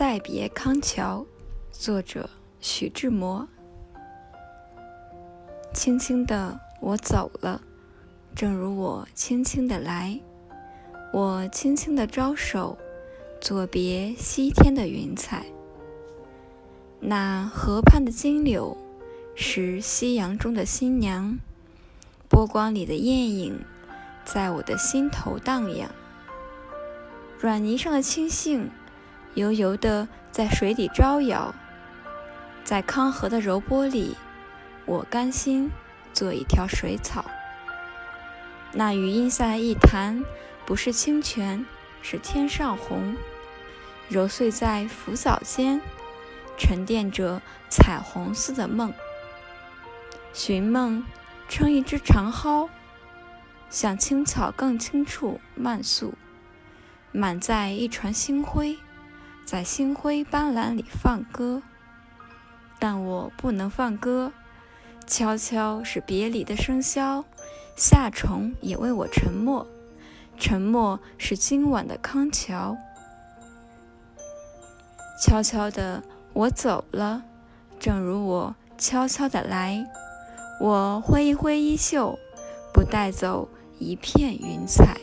再别康桥，作者徐志摩。轻轻的我走了，正如我轻轻的来。我轻轻的招手，作别西天的云彩。那河畔的金柳，是夕阳中的新娘，波光里的艳影，在我的心头荡漾。软泥上的青荇，悠悠的在水底招摇，在康河的柔波里，我甘心做一条水草。那余荫下一潭，不是清泉，是天上虹，揉碎在浮藻间，沉淀着彩虹似的梦。寻梦，称一只长蒿，向青草更青处漫溯。满载一船星辉，在星辉斑斓里放歌，但我不能放歌。悄悄是别离的笙箫，夏虫也为我沉默。沉默是今晚的康桥。悄悄的我走了，正如我悄悄的来。我挥一挥衣袖，不带走一片云彩。